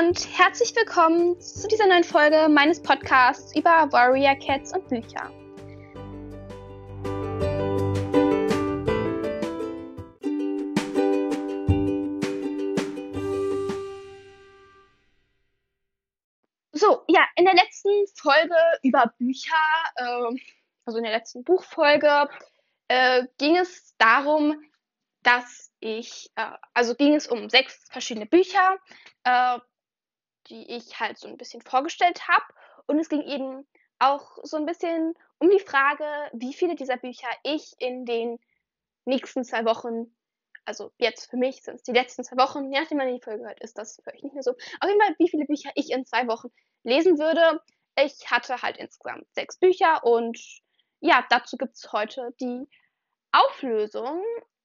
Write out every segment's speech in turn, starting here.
und herzlich willkommen zu dieser neuen Folge meines Podcasts über Warrior Cats und Bücher. So, ja, in der letzten Folge über Bücher, äh, also in der letzten Buchfolge, äh, ging es darum, dass ich, äh, also ging es um sechs verschiedene Bücher, äh, die ich halt so ein bisschen vorgestellt habe. Und es ging eben auch so ein bisschen um die Frage, wie viele dieser Bücher ich in den nächsten zwei Wochen, also jetzt für mich sind es die letzten zwei Wochen, je nachdem man die Folge hört, ist das für euch nicht mehr so. Auf jeden Fall, wie viele Bücher ich in zwei Wochen lesen würde. Ich hatte halt insgesamt sechs Bücher und ja, dazu gibt es heute die Auflösung.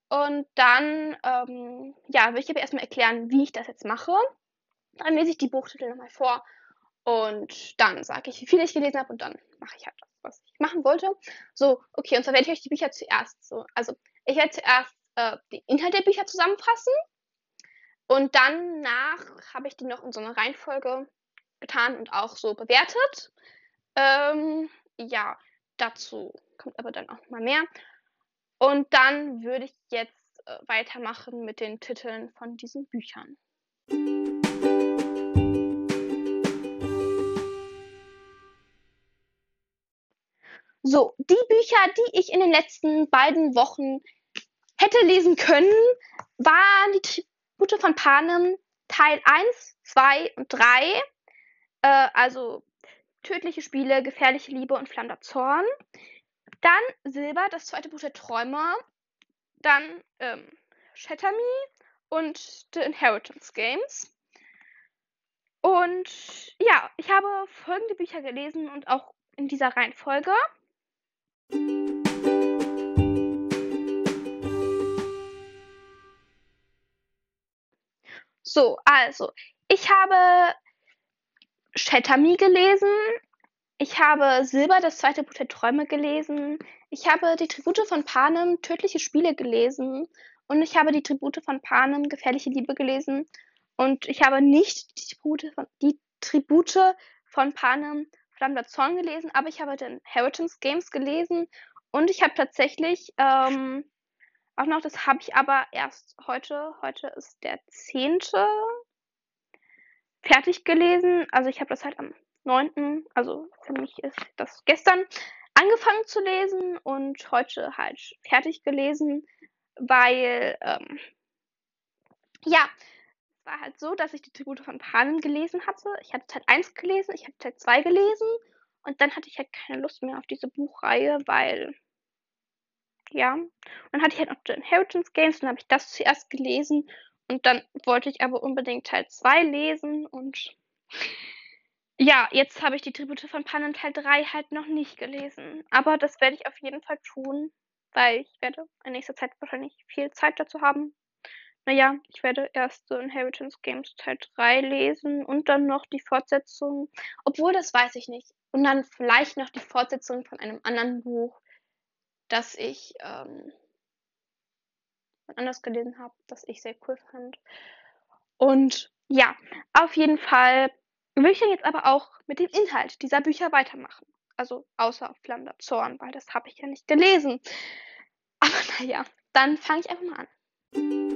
Und dann, ähm, ja, will ich aber erstmal erklären, wie ich das jetzt mache. Dann lese ich die Buchtitel nochmal vor und dann sage ich, wie viel ich gelesen habe und dann mache ich halt das, was ich machen wollte. So, okay, und zwar werde ich euch die Bücher zuerst so, also ich werde zuerst äh, die Inhalte der Bücher zusammenfassen und dann nach habe ich die noch in so einer Reihenfolge getan und auch so bewertet. Ähm, ja, dazu kommt aber dann auch mal mehr. Und dann würde ich jetzt äh, weitermachen mit den Titeln von diesen Büchern. So, die Bücher, die ich in den letzten beiden Wochen hätte lesen können, waren die Tribute von Panem Teil 1, 2 und 3. Äh, also Tödliche Spiele, Gefährliche Liebe und Flammender Zorn. Dann Silber, das zweite Buch der Träume. Dann ähm, Shatter Me und The Inheritance Games. Und ja, ich habe folgende Bücher gelesen und auch in dieser Reihenfolge. So, also, ich habe Shatter Me gelesen. Ich habe Silber, das zweite Buch der Träume gelesen. Ich habe die Tribute von Panem, Tödliche Spiele gelesen. Und ich habe die Tribute von Panem, Gefährliche Liebe gelesen. Und ich habe nicht die Tribute von, die Tribute von Panem, Flammender Zorn gelesen, aber ich habe den Inheritance Games gelesen und ich habe tatsächlich ähm, auch noch, das habe ich aber erst heute, heute ist der 10. fertig gelesen. Also ich habe das halt am 9., also für mich ist das gestern angefangen zu lesen und heute halt fertig gelesen, weil ähm, ja, war halt so, dass ich die Tribute von Panem gelesen hatte. Ich hatte Teil 1 gelesen, ich hatte Teil 2 gelesen und dann hatte ich halt keine Lust mehr auf diese Buchreihe, weil ja, und dann hatte ich halt noch The Inheritance Games dann habe ich das zuerst gelesen und dann wollte ich aber unbedingt Teil 2 lesen und ja, jetzt habe ich die Tribute von Panem Teil 3 halt noch nicht gelesen, aber das werde ich auf jeden Fall tun, weil ich werde in nächster Zeit wahrscheinlich viel Zeit dazu haben naja, ich werde erst so Inheritance Games Teil 3 lesen und dann noch die Fortsetzung. Obwohl, das weiß ich nicht. Und dann vielleicht noch die Fortsetzung von einem anderen Buch, das ich ähm, anders gelesen habe, das ich sehr cool fand. Und ja, auf jeden Fall will ich dann jetzt aber auch mit dem Inhalt dieser Bücher weitermachen. Also außer Flammender Zorn, weil das habe ich ja nicht gelesen. Aber naja, dann fange ich einfach mal an.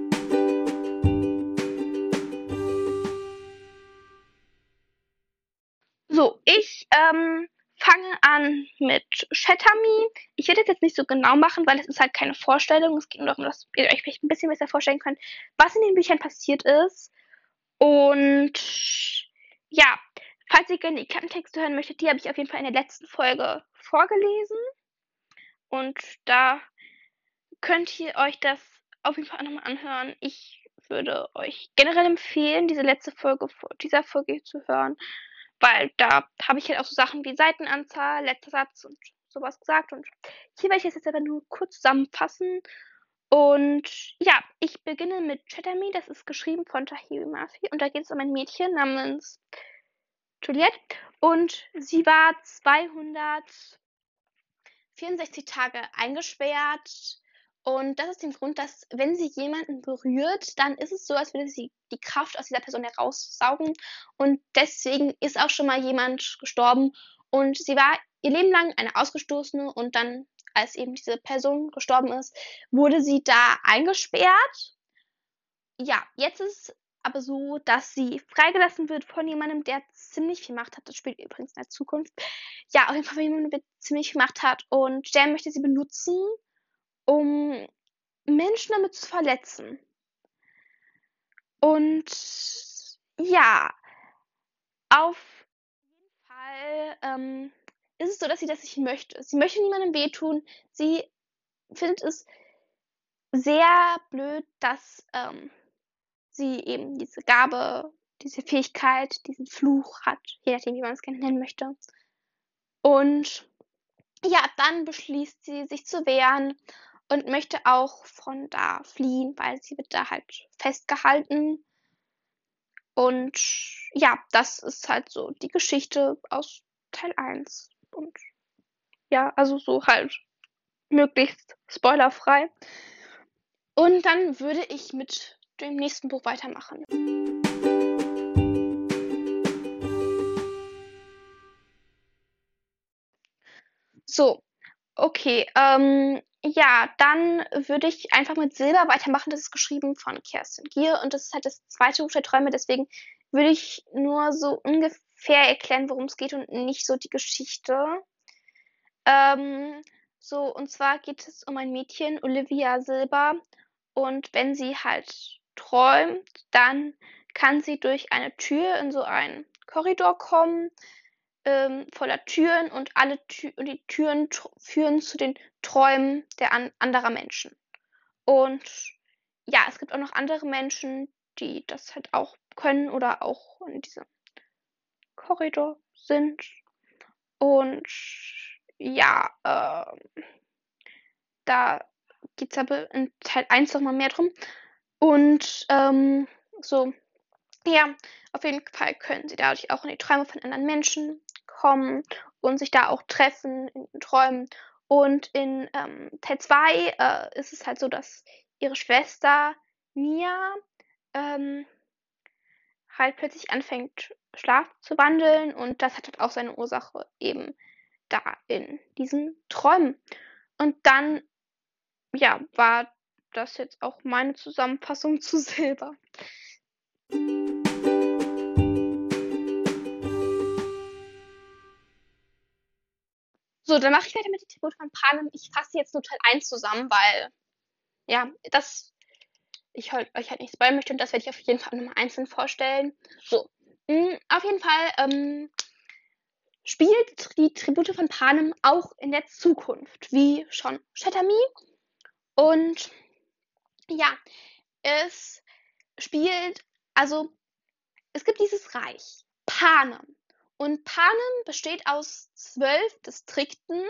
An mit Me. Ich werde das jetzt nicht so genau machen, weil es ist halt keine Vorstellung. Es geht nur darum, dass ihr euch vielleicht ein bisschen besser vorstellen könnt, was in den Büchern passiert ist. Und ja, falls ihr gerne die Klappentexte hören möchtet, die habe ich auf jeden Fall in der letzten Folge vorgelesen. Und da könnt ihr euch das auf jeden Fall nochmal anhören. Ich würde euch generell empfehlen, diese letzte Folge dieser Folge zu hören, weil da habe ich halt auch so Sachen wie Seitenanzahl, letzter Satz und sowas gesagt. Und hier werde ich es jetzt aber nur kurz zusammenfassen. Und ja, ich beginne mit Chatterme, das ist geschrieben von Tahiri Murphy. Und da geht es um ein Mädchen namens Juliette. Und sie war 264 Tage eingesperrt Und das ist der Grund, dass wenn sie jemanden berührt, dann ist es so, als würde sie die Kraft aus dieser Person heraussaugen. Und deswegen ist auch schon mal jemand gestorben. Und sie war ihr Leben lang eine Ausgestoßene und dann, als eben diese Person gestorben ist, wurde sie da eingesperrt. Ja, jetzt ist aber so, dass sie freigelassen wird von jemandem, der ziemlich viel Macht hat. Das spielt übrigens in der Zukunft. Ja, auf jeden Fall von jemandem, der ziemlich viel Macht hat. Und der möchte sie benutzen, um Menschen damit zu verletzen. Und ja, auf jeden Fall ähm, ist es so, dass sie das nicht möchte. Sie möchte niemandem wehtun. Sie findet es sehr blöd, dass ähm, sie eben diese Gabe, diese Fähigkeit, diesen Fluch hat, je nachdem, wie man es gerne nennen möchte. Und ja, dann beschließt sie, sich zu wehren und möchte auch von da fliehen, weil sie wird da halt festgehalten. Und ja, das ist halt so die Geschichte aus Teil 1. Und ja, also so halt möglichst spoilerfrei. Und dann würde ich mit dem nächsten Buch weitermachen. So, okay. Ähm, ja, dann würde ich einfach mit Silber weitermachen. Das ist geschrieben von Kerstin Gier und das ist halt das zweite Buch der Träume. Deswegen würde ich nur so ungefähr erklären, worum es geht und nicht so die Geschichte. Ähm, so, und zwar geht es um ein Mädchen, Olivia Silber. Und wenn sie halt träumt, dann kann sie durch eine Tür in so einen Korridor kommen, ähm, voller Türen und alle Tü und die Türen führen zu den Träumen der an anderer Menschen. Und ja, es gibt auch noch andere Menschen, die das halt auch können oder auch in diesem Korridor sind. Und ja, äh, da geht es aber in Teil 1 nochmal mehr drum. Und ähm, so, ja, auf jeden Fall können sie dadurch auch in die Träume von anderen Menschen kommen und sich da auch treffen in Träumen. Und in ähm, Teil 2 äh, ist es halt so, dass ihre Schwester Mia ähm, halt plötzlich anfängt, Schlaf zu wandeln und das hat halt auch seine Ursache eben da in diesen Träumen. Und dann, ja, war das jetzt auch meine Zusammenfassung zu Silber. So, dann mache ich weiter mit den Tribut von Panem. Ich fasse jetzt nur Teil 1 zusammen, weil, ja, das ich euch halt nicht spoilern möchte und das werde ich auf jeden Fall nochmal einzeln vorstellen. So, mh, mm, auf jeden Fall ähm, spielt die Tribute von Panem auch in der Zukunft, wie schon Shatter. Und ja, es spielt, also es gibt dieses Reich, Panem. Und Panem besteht aus zwölf Distrikten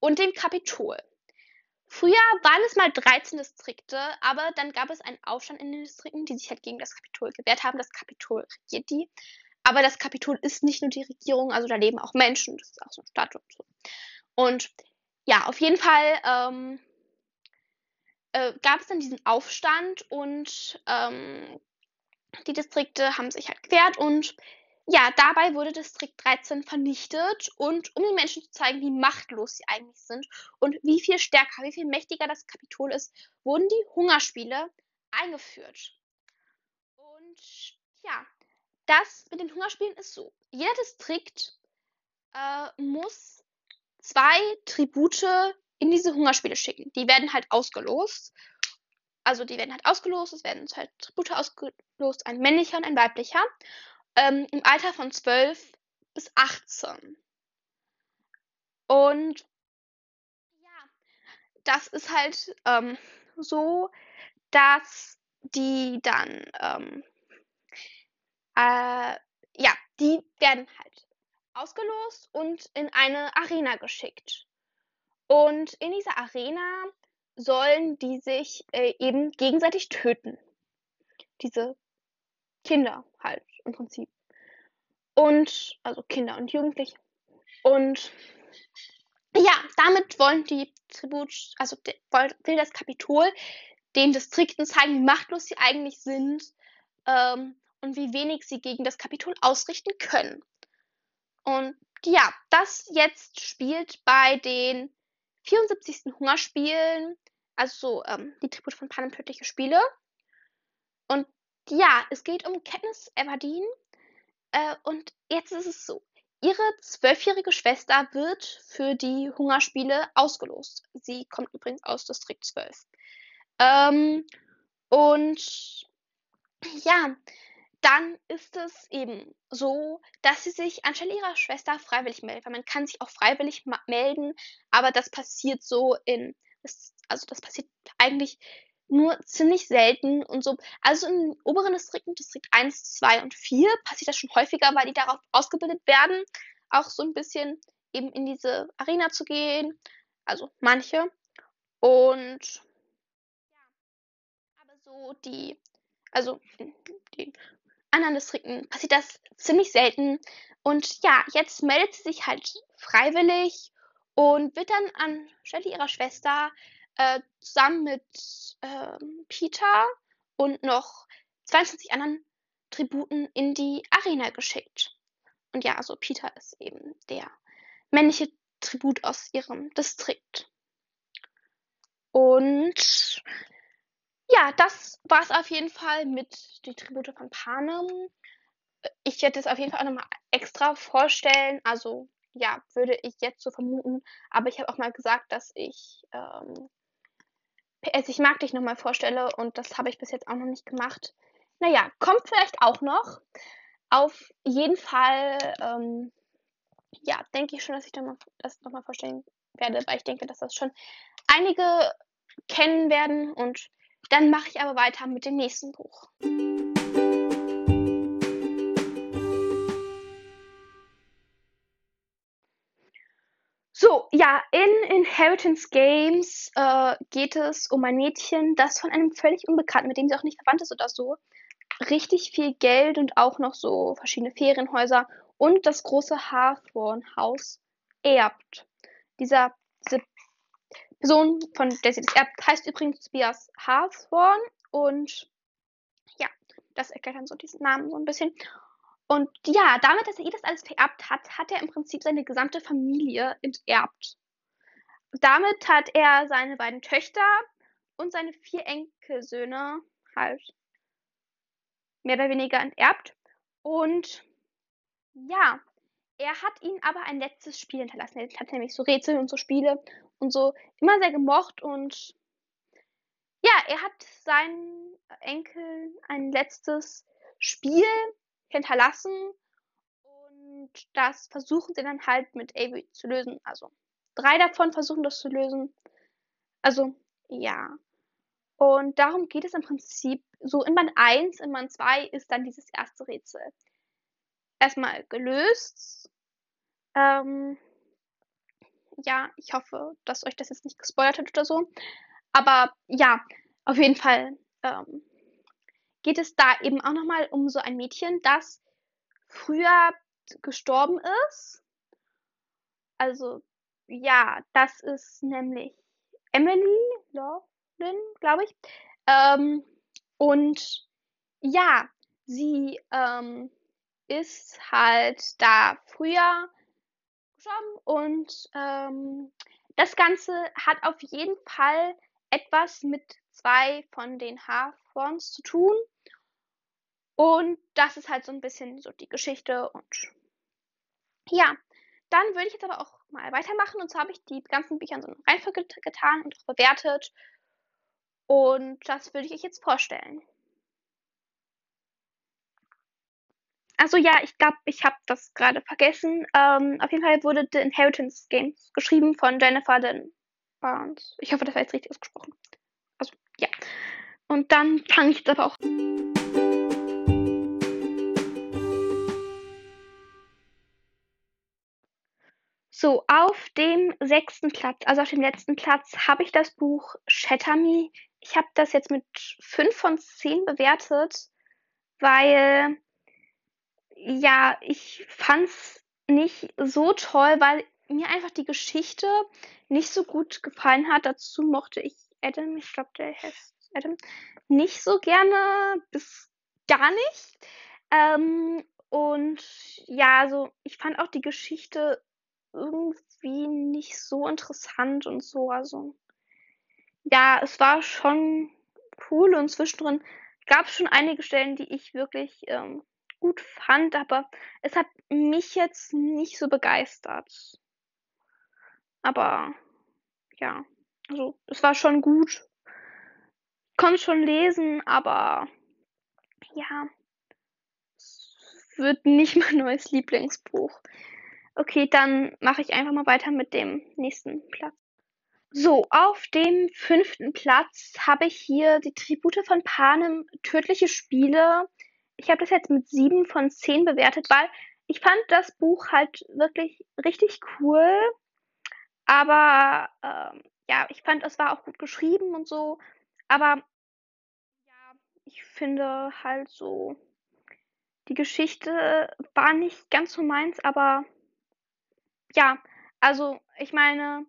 und dem Kapitol. Früher waren es mal 13 Distrikte, aber dann gab es einen Aufstand in den Distrikten, die sich halt gegen das Kapitol gewehrt haben. Das Kapitol regiert die. Aber das Kapitol ist nicht nur die Regierung, also da leben auch Menschen. Das ist auch so eine Stadt und so. Und ja, auf jeden Fall ähm, äh, gab es dann diesen Aufstand und ähm, die Distrikte haben sich halt gewehrt und ja, dabei wurde Distrikt 13 vernichtet und um den Menschen zu zeigen, wie machtlos sie eigentlich sind und wie viel stärker, wie viel mächtiger das Kapitol ist, wurden die Hungerspiele eingeführt. Und ja, das mit den Hungerspielen ist so. Jeder Distrikt äh, muss zwei Tribute in diese Hungerspiele schicken. Die werden halt ausgelost. Also die werden halt ausgelost, es werden zwei Tribute ausgelost, ein männlicher und ein weiblicher. Ähm, Im Alter von 12 bis 18. Und ja, das ist halt ähm, so, dass die dann, ähm, äh, ja, die werden halt ausgelost und in eine Arena geschickt. Und in dieser Arena sollen die sich äh, eben gegenseitig töten. Diese Kinder halt im Prinzip. Und, also Kinder und Jugendliche. Und ja, damit wollen die Tribut, also will das Kapitol den Distrikten zeigen, wie machtlos sie eigentlich sind ähm, und wie wenig sie gegen das Kapitol ausrichten können. Und ja, das jetzt spielt bei den 74. Hungerspielen, also ähm, die Tribute von Panem tödliche Spiele. Und ja, es geht um Katniss Everdeen. Äh, und jetzt ist es so. Ihre zwölfjährige Schwester wird für die Hungerspiele ausgelost. Sie kommt übrigens aus Distrikt 12. Ähm, und ja, dann ist es eben so, dass sie sich anstelle ihrer Schwester freiwillig meldet. Weil man kann sich auch freiwillig melden, aber das passiert so in, also das passiert eigentlich nur ziemlich selten und so. Also in oberen Distrikten, Distrikt 1, 2 und 4, passiert das schon häufiger, weil die darauf ausgebildet werden, auch so ein bisschen eben in diese Arena zu gehen. Also manche. Und ja, aber so die, also die anderen Distrikten passiert das ziemlich selten. Und ja, jetzt meldet sie sich halt freiwillig und wird dann anstelle ihrer Schwester äh, zusammen mit äh, Peter und noch 22 anderen Tributen in die Arena geschickt. Und ja, also Peter ist eben der männliche Tribut aus ihrem Distrikt. Und ja, das war es auf jeden Fall mit die Tribute von Panem. Ich werde es auf jeden Fall auch nochmal extra vorstellen. Also ja, würde ich jetzt so vermuten. Aber ich habe auch mal gesagt, dass ich ähm, PS Ich mag dich nochmal vorstelle und das habe ich bis jetzt auch noch nicht gemacht. Naja, kommt vielleicht auch noch. Auf jeden Fall, ähm, ja, denke ich schon, dass ich das nochmal vorstellen werde, weil ich denke, dass das schon einige kennen werden und dann mache ich aber weiter mit dem nächsten Buch. So, ja, in Inheritance Games äh, geht es um ein Mädchen, das von einem völlig Unbekannten, mit dem sie auch nicht verwandt ist oder so, richtig viel Geld und auch noch so verschiedene Ferienhäuser und das große Hawthorne-Haus erbt. Dieser, diese Person, von der sie das erbt, heißt übrigens Tobias Hawthorne und ja, das erklärt dann so diesen Namen so ein bisschen. Und ja, damit, dass er ihr das alles vererbt hat, hat er im Prinzip seine gesamte Familie enterbt. Damit hat er seine beiden Töchter und seine vier Enkelsöhne halt mehr oder weniger enterbt. Und ja, er hat ihnen aber ein letztes Spiel hinterlassen. Er hat nämlich so Rätsel und so Spiele und so immer sehr gemocht und ja, er hat seinen Enkel ein letztes Spiel hinterlassen und das versuchen sie dann halt mit Avery zu lösen. Also drei davon versuchen das zu lösen. Also ja. Und darum geht es im Prinzip so in Band 1, in Band 2 ist dann dieses erste Rätsel erstmal gelöst. Ähm, ja, ich hoffe, dass euch das jetzt nicht gespoilert hat oder so. Aber ja, auf jeden Fall ähm, geht es da eben auch nochmal um so ein Mädchen, das früher gestorben ist. Also ja, das ist nämlich Emily Laughlin, glaube ich. Ähm, und ja, sie ähm, ist halt da früher gestorben und ähm, das Ganze hat auf jeden Fall etwas mit zwei von den Haarforms zu tun. Und das ist halt so ein bisschen so die Geschichte und ja, dann würde ich jetzt aber auch mal weitermachen und so habe ich die ganzen Bücher in so eine Reihenfolge getan und auch bewertet und das würde ich euch jetzt vorstellen. Also ja, ich glaube, ich habe das gerade vergessen. Ähm, auf jeden Fall wurde The Inheritance Games geschrieben von Jennifer Den Barnes. Ich hoffe, das war jetzt richtig ausgesprochen. Also ja. Und dann fange ich jetzt aber auch. So, auf dem sechsten Platz, also auf dem letzten Platz, habe ich das Buch Shatter Me. Ich habe das jetzt mit 5 von 10 bewertet, weil ja, ich fand's nicht so toll, weil mir einfach die Geschichte nicht so gut gefallen hat. Dazu mochte ich Adam, ich glaube, der heißt Adam, nicht so gerne, bis gar nicht. Ähm, und ja, also ich fand auch die Geschichte irgendwie nicht so interessant und so. Also ja, es war schon cool und zwischendrin gab es schon einige Stellen, die ich wirklich ähm, gut fand, aber es hat mich jetzt nicht so begeistert. Aber ja, also es war schon gut. Konnte schon lesen, aber ja, es wird nicht mein neues Lieblingsbuch. Okay, dann mache ich einfach mal weiter mit dem nächsten Platz. So, auf dem fünften Platz habe ich hier die Tribute von Panem, Tödliche Spiele. Ich habe das jetzt mit sieben von zehn bewertet, weil ich fand das Buch halt wirklich richtig cool. Aber ähm, ja, ich fand, es war auch gut geschrieben und so. Aber ja, ich finde halt so, die Geschichte war nicht ganz so meins, aber ja, also ich meine,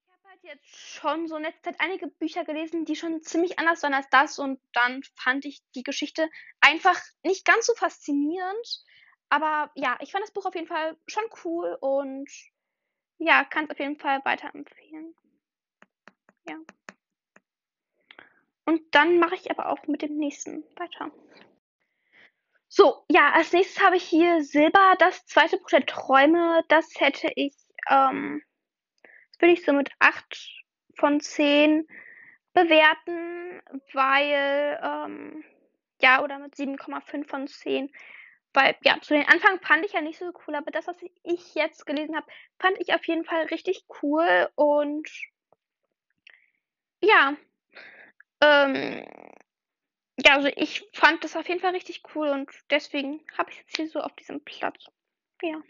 ich habe halt jetzt schon so in letzter Zeit einige Bücher gelesen, die schon ziemlich anders waren als das und dann fand ich die Geschichte einfach nicht ganz so faszinierend. Aber ja, ich fand das Buch auf jeden Fall schon cool und ja, kann es auf jeden Fall weiterempfehlen. Ja. Und dann mache ich aber auch mit dem nächsten weiter. So, ja, als nächstes habe ich hier Silber, das zweite Buch der Träume. Das hätte ich, ähm, das würde ich so mit 8 von 10 bewerten, weil, ähm, ja, oder mit 7,5 von 10. Weil, ja, zu den Anfang fand ich ja nicht so cool, aber das, was ich jetzt gelesen habe, fand ich auf jeden Fall richtig cool und ja, ähm, ja, also ich fand das auf jeden Fall richtig cool und deswegen habe ich jetzt hier so auf diesem Platz. Ja.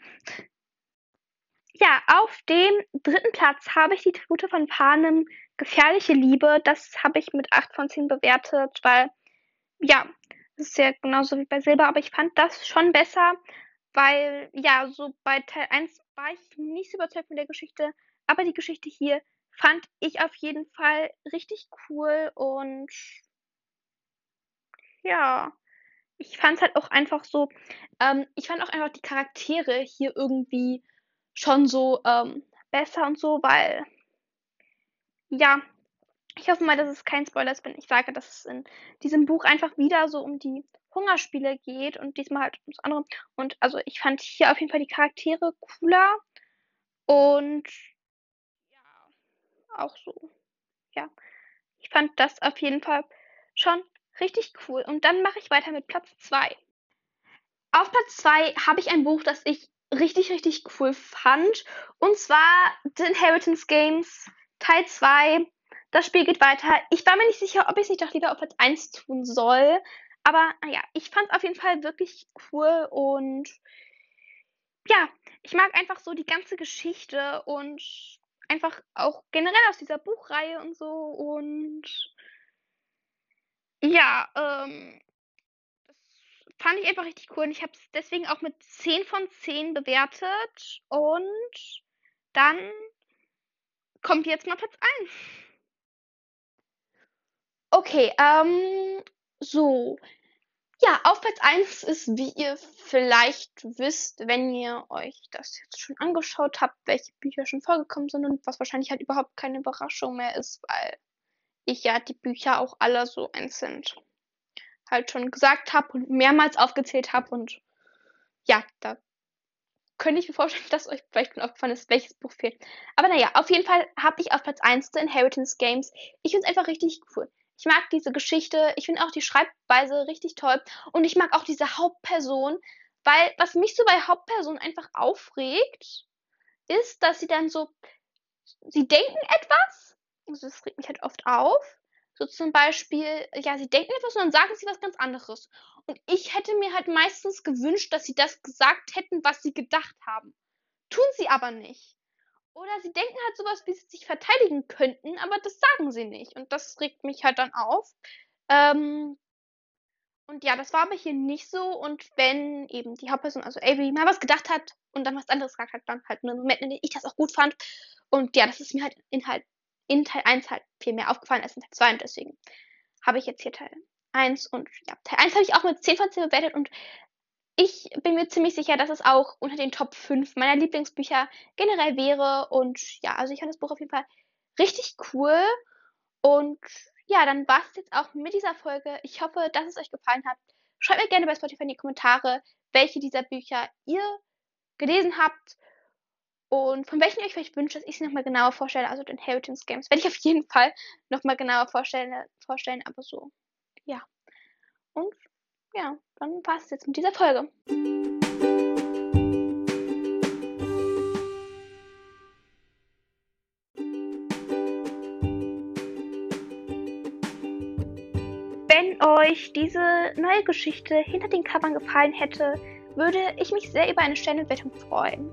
Ja, auf dem dritten Platz habe ich die Tribute von Panem Gefährliche Liebe. Das habe ich mit 8 von 10 bewertet, weil, ja, das ist ja genauso wie bei Silber, aber ich fand das schon besser, weil, ja, so bei Teil 1 war ich nicht so überzeugt von der Geschichte, aber die Geschichte hier fand ich auf jeden Fall richtig cool und ja, ich fand es halt auch einfach so, ähm, ich fand auch einfach die Charaktere hier irgendwie schon so ähm, besser und so, weil, ja, ich hoffe mal, dass es kein Spoiler ist, wenn ich sage, dass es in diesem Buch einfach wieder so um die Hungerspiele geht und diesmal halt ums andere. Und also ich fand hier auf jeden Fall die Charaktere cooler und ja, auch so, ja, ich fand das auf jeden Fall schon Richtig cool. Und dann mache ich weiter mit Platz 2. Auf Platz 2 habe ich ein Buch, das ich richtig, richtig cool fand. Und zwar The Inheritance Games Teil 2. Das Spiel geht weiter. Ich war mir nicht sicher, ob ich es nicht doch lieber auf Platz 1 tun soll. Aber naja, ich fand es auf jeden Fall wirklich cool und ja, ich mag einfach so die ganze Geschichte und einfach auch generell aus dieser Buchreihe und so und ja, ähm, das fand ich einfach richtig cool und ich habe es deswegen auch mit 10 von 10 bewertet und dann kommt jetzt mal Platz 1. Okay, ähm, so. Ja, auf Platz 1 ist, wie ihr vielleicht wisst, wenn ihr euch das jetzt schon angeschaut habt, welche Bücher schon vorgekommen sind und was wahrscheinlich halt überhaupt keine Überraschung mehr ist, weil ich ja die Bücher auch alle so einzeln halt schon gesagt habe und mehrmals aufgezählt habe und ja, da könnte ich mir vorstellen, dass euch vielleicht schon aufgefallen ist, welches Buch fehlt. Aber naja, auf jeden Fall habe ich auf Platz 1 The Inheritance Games. Ich finde es einfach richtig cool. Ich mag diese Geschichte, ich finde auch die Schreibweise richtig toll und ich mag auch diese Hauptperson, weil was mich so bei Hauptpersonen einfach aufregt, ist, dass sie dann so, sie denken etwas also das regt mich halt oft auf. So zum Beispiel, ja, sie denken etwas und dann sagen sie was ganz anderes. Und ich hätte mir halt meistens gewünscht, dass sie das gesagt hätten, was sie gedacht haben. Tun sie aber nicht. Oder sie denken halt sowas, wie sie sich verteidigen könnten, aber das sagen sie nicht. Und das regt mich halt dann auf. Ähm, Und ja, das war aber hier nicht so. Und wenn eben die Hauptperson, also Avery, mal was gedacht hat und dann was anderes gesagt hat, dann halt nur Moment, in dem ich das auch gut fand. Und ja, das ist mir halt in, halt in Teil 1 halt viel mehr aufgefallen als in Teil 2 und deswegen habe ich jetzt hier Teil 1 und ja, Teil 1 habe ich auch mit 10 von 10 bewertet und ich bin mir ziemlich sicher, dass es auch unter den Top 5 meiner Lieblingsbücher generell wäre und ja, also ich fand das Buch auf jeden Fall richtig cool und ja, dann war es jetzt auch mit dieser Folge. Ich hoffe, dass es euch gefallen hat. Schreibt mir gerne bei Spotify in die Kommentare, welche dieser Bücher ihr gelesen habt und von welchen ihr euch vielleicht wünscht, dass ich sie nochmal genauer vorstelle. Also den Inheritance Games werde ich auf jeden Fall nochmal genauer vorstellen, vorstellen, aber so, ja. Und ja, dann war es jetzt mit dieser Folge. Wenn euch diese neue Geschichte hinter den Covern gefallen hätte, würde ich mich sehr über eine Sternebewertung freuen.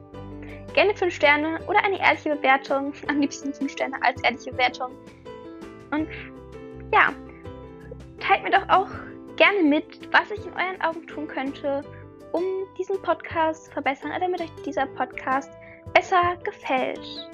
Gerne 5 Sterne oder eine ehrliche Bewertung. Am liebsten 5 Sterne als ehrliche Bewertung. Und ja, teilt mir doch auch gerne mit, was ich in euren Augen tun könnte, um diesen Podcast zu verbessern, damit euch dieser Podcast besser gefällt.